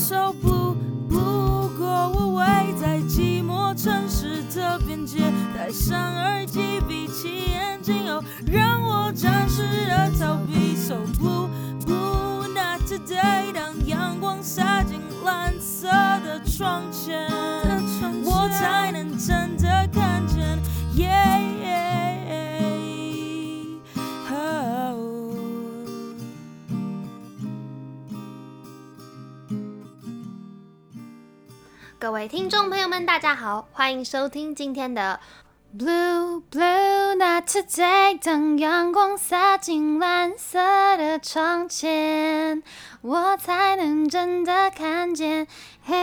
so blue。不过我围在寂寞城市的边界，戴上耳机，闭起眼睛，哦，让我暂时的逃避。So blue blue not today。当阳光洒进蓝色的窗前，我才能各位听众朋友们，大家好，欢迎收听今天的 Blue Blue Not Today。当阳光洒进蓝色的窗前，我才能真的看见。嘿，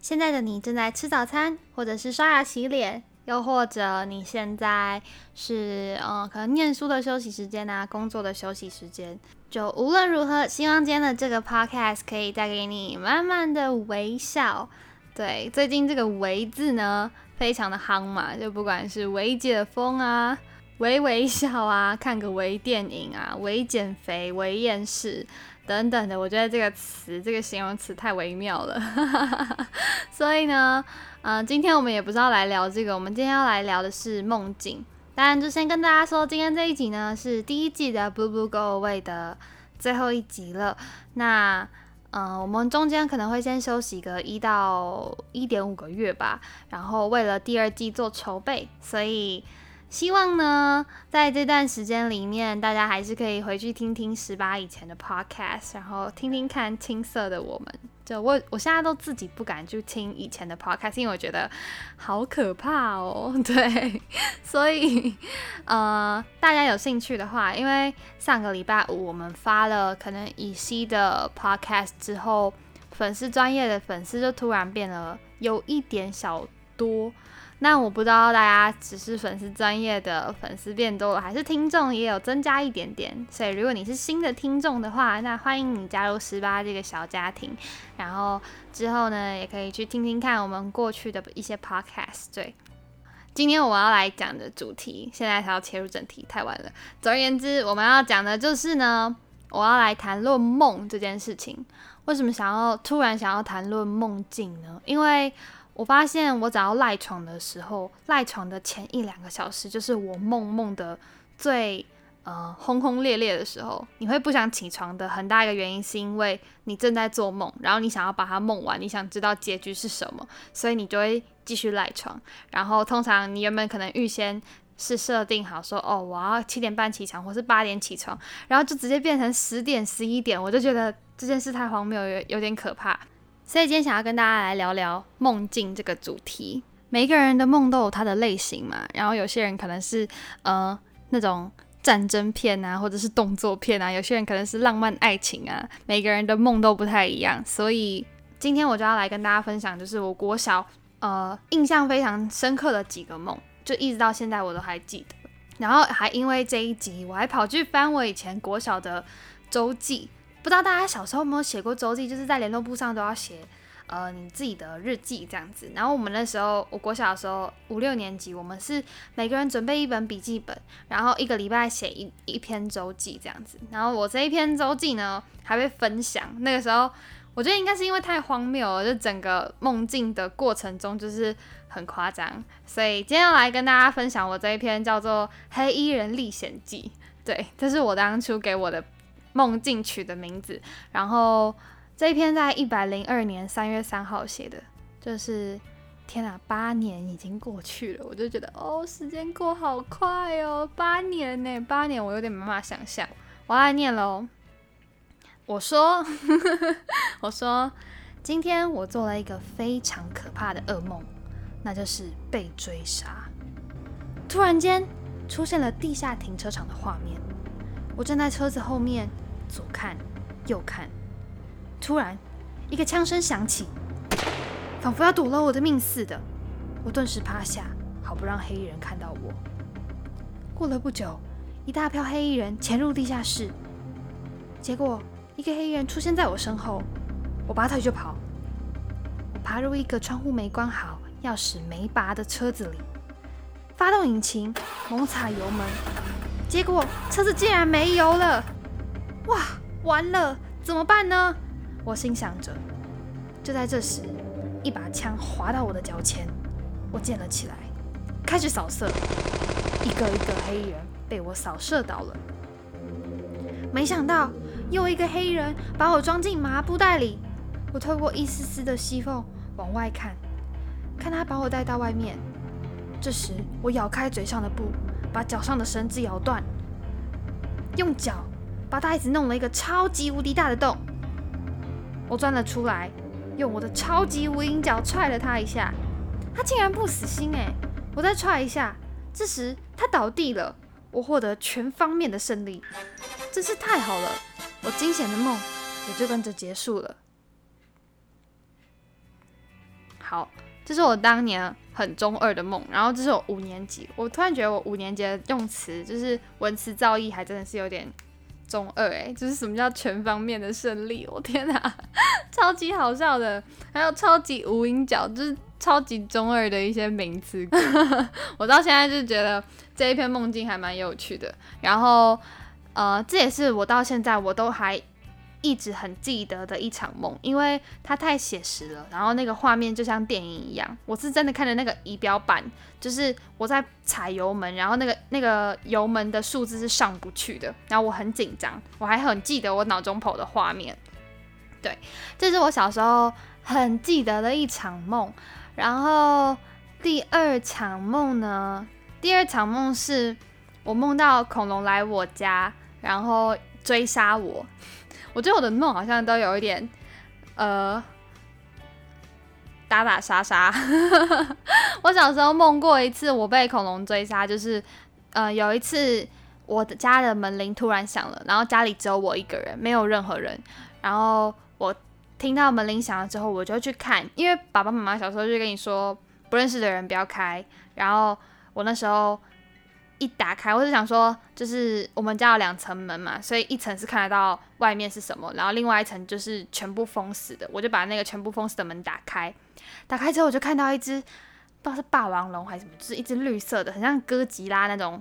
现在的你正在吃早餐，或者是刷牙洗脸，又或者你现在是嗯，可能念书的休息时间啊，工作的休息时间。就无论如何，希望今天的这个 podcast 可以带给你满满的微笑。对，最近这个“微”字呢，非常的夯嘛，就不管是微解封啊、微微笑啊、看个微电影啊、微减肥、微厌世等等的，我觉得这个词、这个形容词太微妙了。所以呢，嗯，今天我们也不是要来聊这个，我们今天要来聊的是梦境。当然，就先跟大家说，今天这一集呢是第一季的《Blue Blue Go Away》的最后一集了。那，嗯，我们中间可能会先休息个一到一点五个月吧，然后为了第二季做筹备，所以希望呢，在这段时间里面，大家还是可以回去听听十八以前的 Podcast，然后听听看青涩的我们。就我，我现在都自己不敢去听以前的 podcast，因为我觉得好可怕哦。对，所以呃，大家有兴趣的话，因为上个礼拜五我们发了可能以西的 podcast 之后，粉丝专业的粉丝就突然变得有一点小多。那我不知道大家只是粉丝专业的粉丝变多了，还是听众也有增加一点点。所以如果你是新的听众的话，那欢迎你加入十八这个小家庭。然后之后呢，也可以去听听看我们过去的一些 podcast。对，今天我们要来讲的主题，现在才要切入正题，太晚了。总而言之，我们要讲的就是呢，我要来谈论梦这件事情。为什么想要突然想要谈论梦境呢？因为我发现，我只要赖床的时候，赖床的前一两个小时，就是我梦梦的最呃轰轰烈烈的时候。你会不想起床的很大一个原因，是因为你正在做梦，然后你想要把它梦完，你想知道结局是什么，所以你就会继续赖床。然后通常你原本可能预先是设定好说，哦，我要七点半起床，或是八点起床，然后就直接变成十点、十一点，我就觉得这件事太荒谬，有有点可怕。所以今天想要跟大家来聊聊梦境这个主题。每个人的梦都有它的类型嘛，然后有些人可能是呃那种战争片啊，或者是动作片啊，有些人可能是浪漫爱情啊，每个人的梦都不太一样。所以今天我就要来跟大家分享，就是我国小呃印象非常深刻的几个梦，就一直到现在我都还记得。然后还因为这一集，我还跑去翻我以前国小的周记。不知道大家小时候有没有写过周记，就是在联络簿上都要写，呃，你自己的日记这样子。然后我们那时候，我国小的时候五六年级，我们是每个人准备一本笔记本，然后一个礼拜写一一篇周记这样子。然后我这一篇周记呢，还会分享。那个时候，我觉得应该是因为太荒谬了，就整个梦境的过程中就是很夸张，所以今天要来跟大家分享我这一篇叫做《黑衣人历险记》。对，这是我当初给我的。梦境曲的名字，然后这一篇在一百零二年三月三号写的，就是天啊，八年已经过去了，我就觉得哦，时间过好快哦，八年呢，八年我有点没办法想象。我来念喽，我说，我说，今天我做了一个非常可怕的噩梦，那就是被追杀。突然间出现了地下停车场的画面。我站在车子后面，左看右看，突然一个枪声响起，仿佛要夺了我的命似的。我顿时趴下，好不让黑衣人看到我。过了不久，一大票黑衣人潜入地下室，结果一个黑衣人出现在我身后，我拔腿就跑。我爬入一个窗户没关好、钥匙没拔的车子里，发动引擎，猛踩油门。结果车子竟然没油了！哇，完了，怎么办呢？我心想着。就在这时，一把枪划到我的脚前，我捡了起来，开始扫射，一个一个黑衣人被我扫射倒了。没想到又一个黑衣人把我装进麻布袋里，我透过一丝丝的细缝往外看，看他把我带到外面。这时我咬开嘴上的布，把脚上的绳子咬断，用脚把袋子弄了一个超级无敌大的洞。我钻了出来，用我的超级无影脚踹了他一下，他竟然不死心哎！我再踹一下，这时他倒地了，我获得全方面的胜利，真是太好了！我惊险的梦也就跟着结束了。好，这是我当年很中二的梦，然后这是我五年级，我突然觉得我五年级的用词就是文词造诣还真的是有点。中二哎，就是什么叫全方面的胜利？我天哪，超级好笑的，还有超级无影脚，就是超级中二的一些名词。我到现在就觉得这一篇梦境还蛮有趣的。然后，呃，这也是我到现在我都还。一直很记得的一场梦，因为它太写实了，然后那个画面就像电影一样。我是真的看着那个仪表板，就是我在踩油门，然后那个那个油门的数字是上不去的，然后我很紧张，我还很记得我脑中跑的画面。对，这是我小时候很记得的一场梦。然后第二场梦呢？第二场梦是我梦到恐龙来我家，然后追杀我。我觉得我的梦好像都有一点，呃，打打杀杀。我小时候梦过一次，我被恐龙追杀，就是，呃，有一次我的家的门铃突然响了，然后家里只有我一个人，没有任何人。然后我听到门铃响了之后，我就去看，因为爸爸妈妈小时候就跟你说，不认识的人不要开。然后我那时候。一打开，我就想说，就是我们家有两层门嘛，所以一层是看得到外面是什么，然后另外一层就是全部封死的。我就把那个全部封死的门打开，打开之后我就看到一只不知道是霸王龙还是什么，就是一只绿色的，很像哥吉拉那种，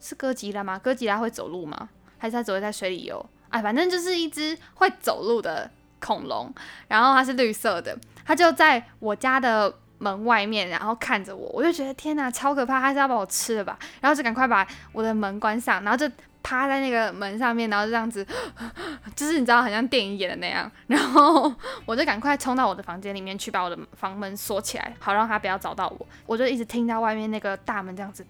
是哥吉拉吗？哥吉拉会走路吗？还是它只会在水里游？哎，反正就是一只会走路的恐龙，然后它是绿色的，它就在我家的。门外面，然后看着我，我就觉得天哪，超可怕，他是要把我吃了吧？然后就赶快把我的门关上，然后就趴在那个门上面，然后就这样子，就是你知道，很像电影演的那样。然后我就赶快冲到我的房间里面去，把我的房门锁起来，好让他不要找到我。我就一直听到外面那个大门这样子，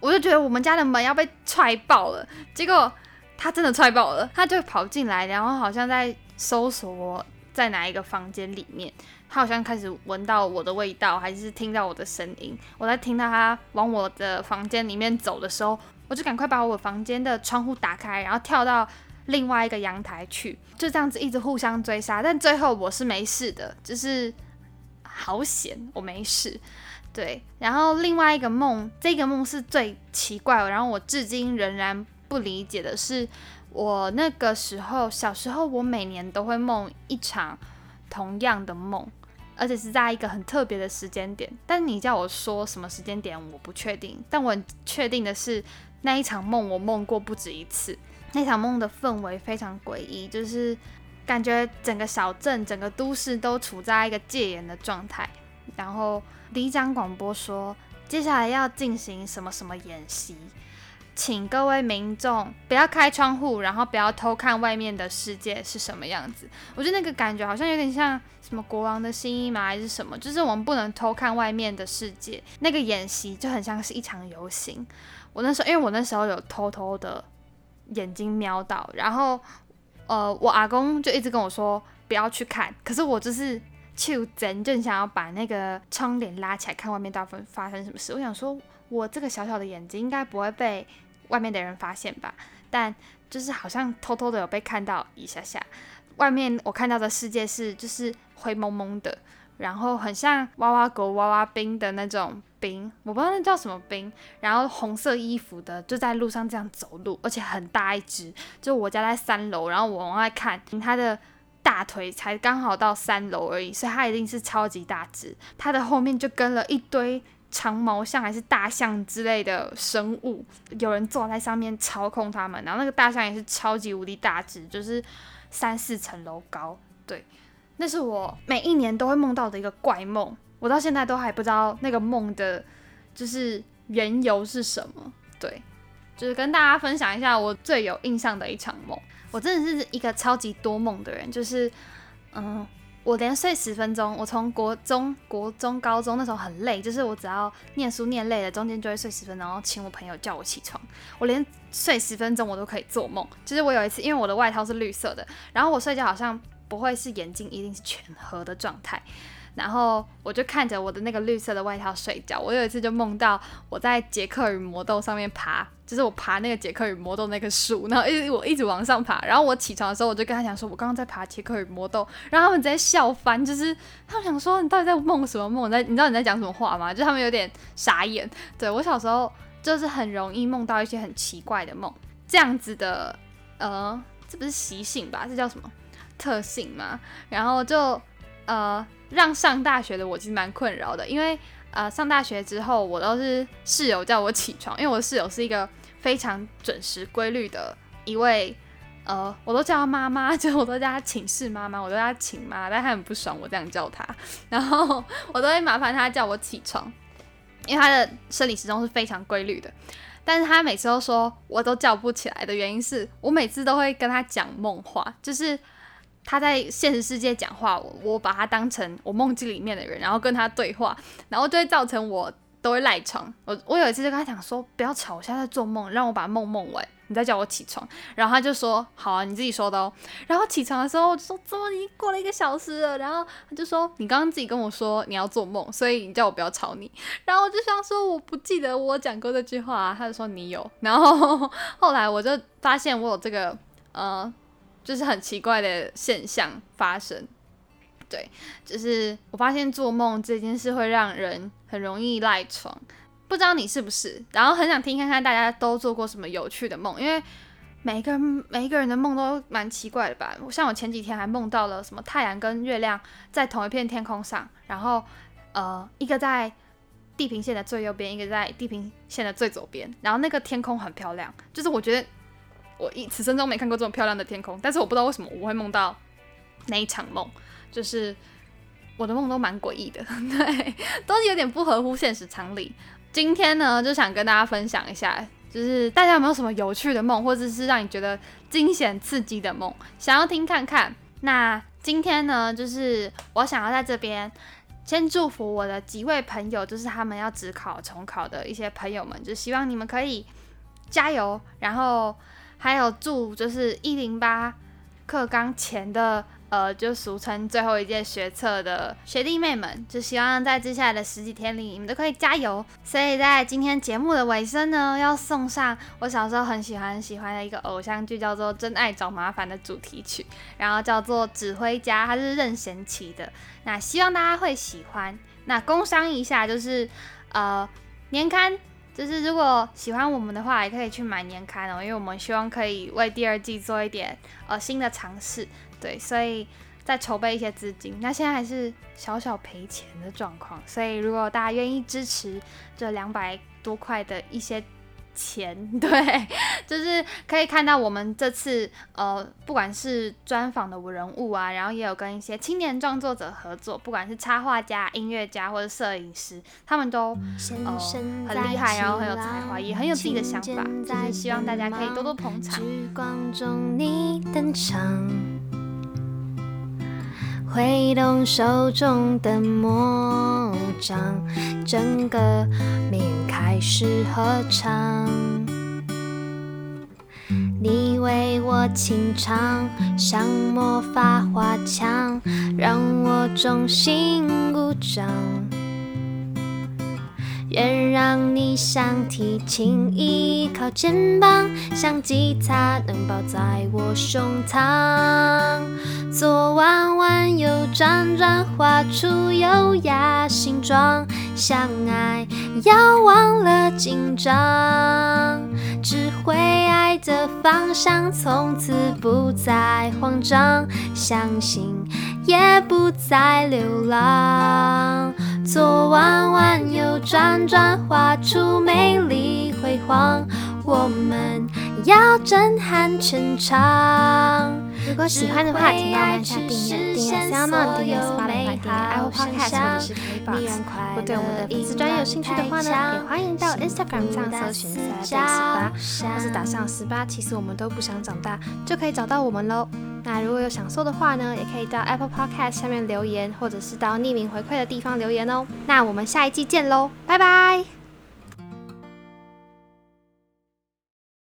我就觉得我们家的门要被踹爆了。结果他真的踹爆了，他就跑进来，然后好像在搜索在哪一个房间里面。他好像开始闻到我的味道，还是听到我的声音。我在听到他往我的房间里面走的时候，我就赶快把我房间的窗户打开，然后跳到另外一个阳台去，就这样子一直互相追杀。但最后我是没事的，就是好险我没事。对，然后另外一个梦，这个梦是最奇怪，然后我至今仍然不理解的是，我那个时候小时候，我每年都会梦一场同样的梦。而且是在一个很特别的时间点，但你叫我说什么时间点，我不确定。但我很确定的是，那一场梦我梦过不止一次。那场梦的氛围非常诡异，就是感觉整个小镇、整个都市都处在一个戒严的状态。然后第一张广播说，接下来要进行什么什么演习。请各位民众不要开窗户，然后不要偷看外面的世界是什么样子。我觉得那个感觉好像有点像什么国王的新衣嘛，还是什么？就是我们不能偷看外面的世界。那个演习就很像是一场游行。我那时候，因为我那时候有偷偷的眼睛瞄到，然后呃，我阿公就一直跟我说不要去看。可是我就是就真正想要把那个窗帘拉起来，看外面大部分发生什么事。我想说。我这个小小的眼睛应该不会被外面的人发现吧？但就是好像偷偷的有被看到一下下。外面我看到的世界是就是灰蒙蒙的，然后很像娃娃狗、娃娃兵的那种兵，我不知道那叫什么兵。然后红色衣服的就在路上这样走路，而且很大一只。就我家在三楼，然后我往外看，它的大腿才刚好到三楼而已，所以它一定是超级大只。它的后面就跟了一堆。长毛象还是大象之类的生物，有人坐在上面操控它们，然后那个大象也是超级无敌大只，就是三四层楼高。对，那是我每一年都会梦到的一个怪梦，我到现在都还不知道那个梦的，就是缘由是什么。对，就是跟大家分享一下我最有印象的一场梦。我真的是一个超级多梦的人，就是嗯。我连睡十分钟，我从国中、国中、高中那时候很累，就是我只要念书念累了，中间就会睡十分钟，然后请我朋友叫我起床。我连睡十分钟我都可以做梦。就是我有一次，因为我的外套是绿色的，然后我睡觉好像不会是眼睛一定是全合的状态。然后我就看着我的那个绿色的外套睡觉。我有一次就梦到我在杰克与魔豆上面爬，就是我爬那个杰克与魔豆那个树，然后一直我一直往上爬。然后我起床的时候，我就跟他讲说，我刚刚在爬杰克与魔豆。然后他们直接笑翻，就是他们想说你到底在梦什么梦？在你知道你在讲什么话吗？就他们有点傻眼。对我小时候就是很容易梦到一些很奇怪的梦，这样子的呃，这不是习性吧？这叫什么特性吗？然后就呃。让上大学的我其实蛮困扰的，因为呃上大学之后，我都是室友叫我起床，因为我的室友是一个非常准时规律的一位，呃，我都叫她 妈妈，就我都叫她寝室妈妈，我都叫她寝妈，但她很不爽我这样叫她，然后我都会麻烦她叫我起床，因为她的生理时钟是非常规律的，但是她每次都说我都叫不起来的原因是我每次都会跟她讲梦话，就是。他在现实世界讲话，我我把他当成我梦境里面的人，然后跟他对话，然后就会造成我都会赖床。我我有一次就跟他讲说，不要吵，我现在在做梦，让我把梦梦完，你再叫我起床。然后他就说，好啊，你自己说的哦。然后起床的时候就说，怎么已经过了一个小时了？然后他就说，你刚刚自己跟我说你要做梦，所以你叫我不要吵你。然后我就想说，我不记得我讲过这句话啊。他就说你有。然后后来我就发现我有这个呃。就是很奇怪的现象发生，对，就是我发现做梦这件事会让人很容易赖床，不知道你是不是？然后很想听看看大家都做过什么有趣的梦，因为每一个人每一个人的梦都蛮奇怪的吧。像我前几天还梦到了什么太阳跟月亮在同一片天空上，然后呃一个在地平线的最右边，一个在地平线的最左边，然后那个天空很漂亮，就是我觉得。我一此生中没看过这么漂亮的天空，但是我不知道为什么我会梦到那一场梦，就是我的梦都蛮诡异的，对，都是有点不合乎现实常理。今天呢，就想跟大家分享一下，就是大家有没有什么有趣的梦，或者是让你觉得惊险刺激的梦，想要听看看？那今天呢，就是我想要在这边先祝福我的几位朋友，就是他们要只考重考的一些朋友们，就希望你们可以加油，然后。还有祝就是一零八课纲前的，呃，就俗称最后一届学测的学弟妹们，就希望在接下来的十几天里，你们都可以加油。所以在今天节目的尾声呢，要送上我小时候很喜欢很喜欢的一个偶像剧，叫做《真爱找麻烦》的主题曲，然后叫做《指挥家》，它是任贤齐的。那希望大家会喜欢。那工商一下，就是呃年刊。就是如果喜欢我们的话，也可以去买年刊哦，因为我们希望可以为第二季做一点呃新的尝试，对，所以再筹备一些资金。那现在还是小小赔钱的状况，所以如果大家愿意支持这两百多块的一些。钱 对，就是可以看到我们这次呃，不管是专访的人物啊，然后也有跟一些青年创作者合作，不管是插画家、音乐家或者摄影师，他们都呃很厉害，然后很有才华，也很有自己的想法，就是希望大家可以多多捧场。挥动手中的魔杖，整个命开始合唱。你为我清唱，像魔法花枪，让我衷心鼓掌。愿让你像提琴依靠肩膀，像吉他能抱在我胸膛。左弯弯，右转转，画出优雅形状。相爱要忘了紧张，只会爱的方向，从此不再慌张，相信也不再流浪。左弯弯右转转，画出美丽辉煌。我们要震撼全场。如果喜欢的话，请帮我们按下订阅，订阅 SoundOn，订阅。Spotify，订阅。Apple Podcast 或者是 KBox。如果对我们的粉丝专业有兴趣的话呢，也欢迎到 Instagram 上搜寻 s a d a y 十八，或是打上十八，其实我们都不想长大，就可以找到我们喽。那如果有想说的话呢，也可以到 Apple Podcast 下面留言，或者是到匿名回馈的地方留言哦。那我们下一季见喽，拜拜。